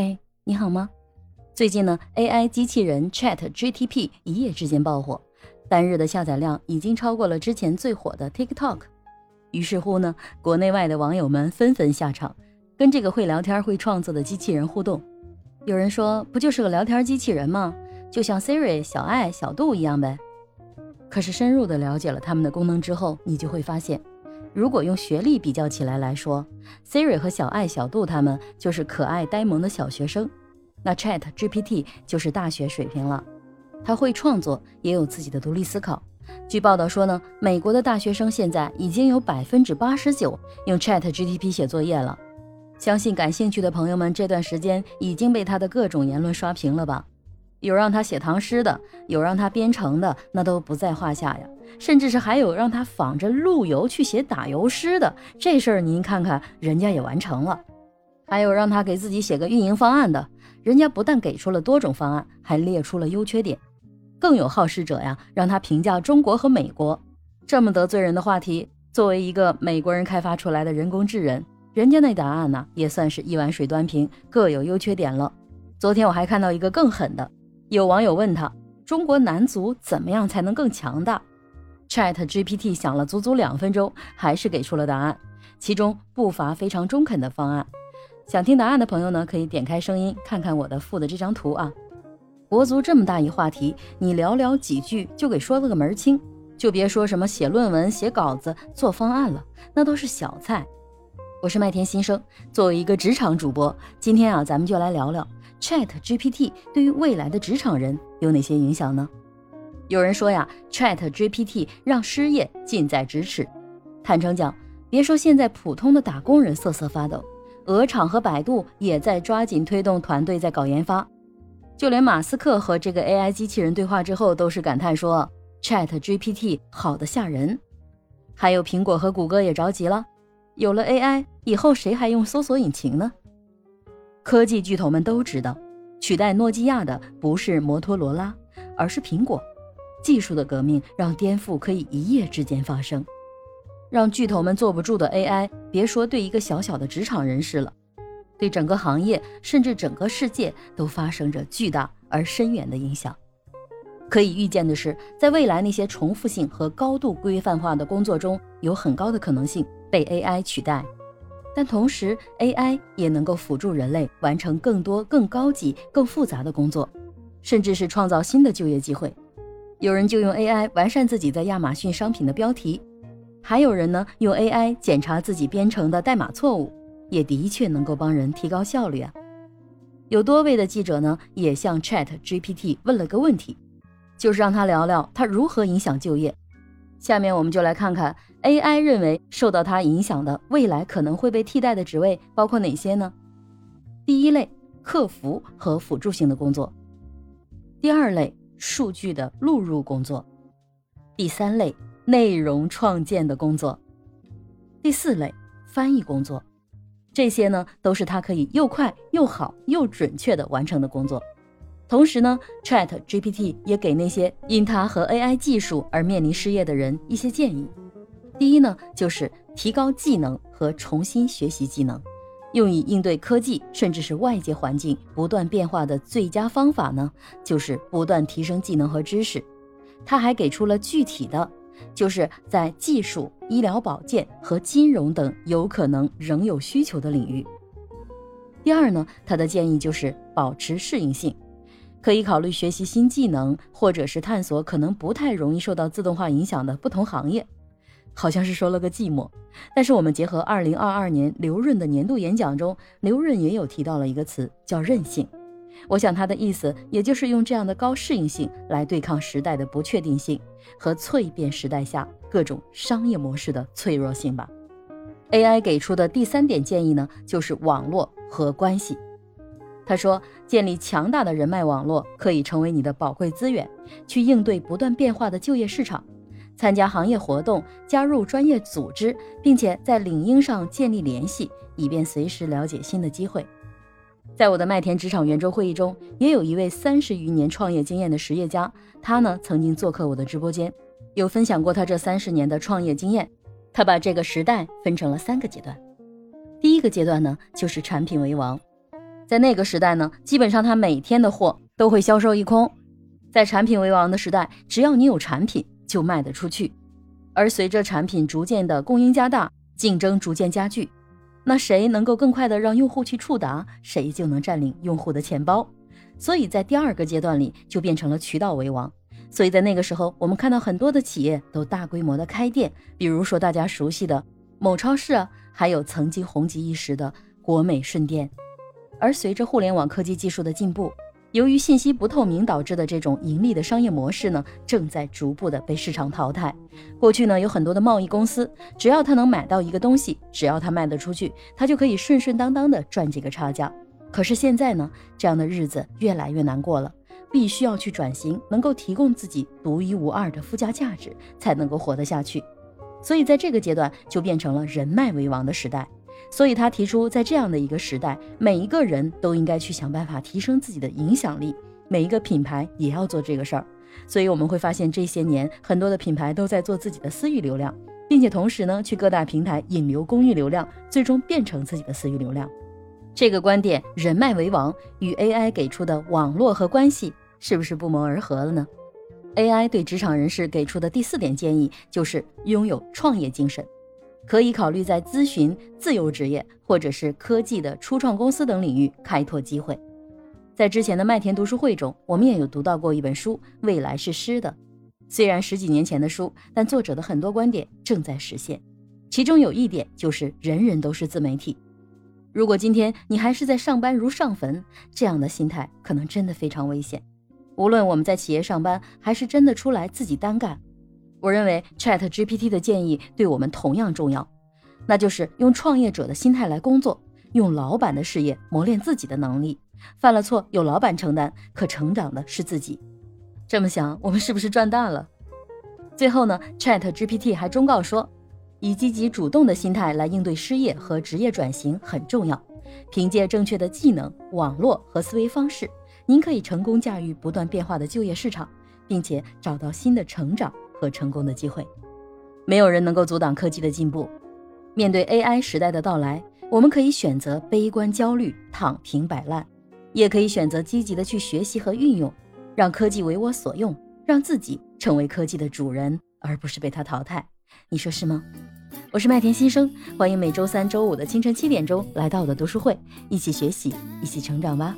嘿，你好吗？最近呢，AI 机器人 Chat GTP 一夜之间爆火，单日的下载量已经超过了之前最火的 TikTok。于是乎呢，国内外的网友们纷纷下场，跟这个会聊天、会创作的机器人互动。有人说，不就是个聊天机器人吗？就像 Siri、小爱、小度一样呗。可是深入的了解了它们的功能之后，你就会发现，如果用学历比较起来来说，Siri 和小爱、小度他们就是可爱呆萌的小学生，那 Chat GPT 就是大学水平了。他会创作，也有自己的独立思考。据报道说呢，美国的大学生现在已经有百分之八十九用 Chat GPT 写作业了。相信感兴趣的朋友们这段时间已经被他的各种言论刷屏了吧？有让他写唐诗的，有让他编程的，那都不在话下呀。甚至是还有让他仿着陆游去写打油诗的，这事儿您看看，人家也完成了。还有让他给自己写个运营方案的，人家不但给出了多种方案，还列出了优缺点。更有好事者呀，让他评价中国和美国，这么得罪人的话题，作为一个美国人开发出来的人工智人，人家那答案呢，也算是一碗水端平，各有优缺点了。昨天我还看到一个更狠的。有网友问他：“中国男足怎么样才能更强大？”Chat GPT 想了足足两分钟，还是给出了答案，其中不乏非常中肯的方案。想听答案的朋友呢，可以点开声音看看我的附的这张图啊。国足这么大一话题，你寥寥几句就给说了个门清，就别说什么写论文、写稿子、做方案了，那都是小菜。我是麦田新生，作为一个职场主播，今天啊，咱们就来聊聊。Chat GPT 对于未来的职场人有哪些影响呢？有人说呀，Chat GPT 让失业近在咫尺。坦诚讲，别说现在普通的打工人瑟瑟发抖，鹅厂和百度也在抓紧推动团队在搞研发。就连马斯克和这个 AI 机器人对话之后，都是感叹说，Chat GPT 好的吓人。还有苹果和谷歌也着急了，有了 AI 以后，谁还用搜索引擎呢？科技巨头们都知道，取代诺基亚的不是摩托罗拉，而是苹果。技术的革命让颠覆可以一夜之间发生，让巨头们坐不住的 AI，别说对一个小小的职场人士了，对整个行业甚至整个世界都发生着巨大而深远的影响。可以预见的是，在未来那些重复性和高度规范化的工作中，有很高的可能性被 AI 取代。但同时，AI 也能够辅助人类完成更多、更高级、更复杂的工作，甚至是创造新的就业机会。有人就用 AI 完善自己在亚马逊商品的标题，还有人呢用 AI 检查自己编程的代码错误，也的确能够帮人提高效率啊。有多位的记者呢也向 Chat GPT 问了个问题，就是让他聊聊他如何影响就业。下面我们就来看看 AI 认为受到它影响的未来可能会被替代的职位包括哪些呢？第一类，客服和辅助性的工作；第二类，数据的录入工作；第三类，内容创建的工作；第四类，翻译工作。这些呢，都是它可以又快又好又准确的完成的工作。同时呢，Chat GPT 也给那些因它和 AI 技术而面临失业的人一些建议。第一呢，就是提高技能和重新学习技能，用以应对科技甚至是外界环境不断变化的最佳方法呢，就是不断提升技能和知识。他还给出了具体的，就是在技术、医疗保健和金融等有可能仍有需求的领域。第二呢，他的建议就是保持适应性。可以考虑学习新技能，或者是探索可能不太容易受到自动化影响的不同行业。好像是说了个寂寞，但是我们结合二零二二年刘润的年度演讲中，刘润也有提到了一个词叫韧性。我想他的意思也就是用这样的高适应性来对抗时代的不确定性和脆变时代下各种商业模式的脆弱性吧。AI 给出的第三点建议呢，就是网络和关系。他说：“建立强大的人脉网络可以成为你的宝贵资源，去应对不断变化的就业市场，参加行业活动，加入专业组织，并且在领英上建立联系，以便随时了解新的机会。”在我的麦田职场圆桌会议中，也有一位三十余年创业经验的实业家，他呢曾经做客我的直播间，有分享过他这三十年的创业经验。他把这个时代分成了三个阶段，第一个阶段呢就是产品为王。在那个时代呢，基本上他每天的货都会销售一空。在产品为王的时代，只要你有产品，就卖得出去。而随着产品逐渐的供应加大，竞争逐渐加剧，那谁能够更快的让用户去触达，谁就能占领用户的钱包。所以在第二个阶段里，就变成了渠道为王。所以在那个时候，我们看到很多的企业都大规模的开店，比如说大家熟悉的某超市啊，还有曾经红极一时的国美顺电。而随着互联网科技技术的进步，由于信息不透明导致的这种盈利的商业模式呢，正在逐步的被市场淘汰。过去呢，有很多的贸易公司，只要他能买到一个东西，只要他卖得出去，他就可以顺顺当当的赚几个差价。可是现在呢，这样的日子越来越难过了，必须要去转型，能够提供自己独一无二的附加价值，才能够活得下去。所以在这个阶段，就变成了人脉为王的时代。所以他提出，在这样的一个时代，每一个人都应该去想办法提升自己的影响力，每一个品牌也要做这个事儿。所以我们会发现，这些年很多的品牌都在做自己的私域流量，并且同时呢，去各大平台引流公域流量，最终变成自己的私域流量。这个观点，人脉为王，与 AI 给出的网络和关系是不是不谋而合了呢？AI 对职场人士给出的第四点建议就是拥有创业精神，可以考虑在咨询、自由职业或者是科技的初创公司等领域开拓机会。在之前的麦田读书会中，我们也有读到过一本书《未来是诗的》，虽然十几年前的书，但作者的很多观点正在实现。其中有一点就是人人都是自媒体。如果今天你还是在上班如上坟，这样的心态可能真的非常危险。无论我们在企业上班，还是真的出来自己单干，我认为 Chat GPT 的建议对我们同样重要，那就是用创业者的心态来工作，用老板的事业磨练自己的能力。犯了错有老板承担，可成长的是自己。这么想，我们是不是赚大了？最后呢，Chat GPT 还忠告说。以积极主动的心态来应对失业和职业转型很重要。凭借正确的技能、网络和思维方式，您可以成功驾驭不断变化的就业市场，并且找到新的成长和成功的机会。没有人能够阻挡科技的进步。面对 AI 时代的到来，我们可以选择悲观焦虑、躺平摆烂，也可以选择积极的去学习和运用，让科技为我所用，让自己成为科技的主人，而不是被它淘汰。你说是吗？我是麦田新生，欢迎每周三、周五的清晨七点钟来到我的读书会，一起学习，一起成长吧。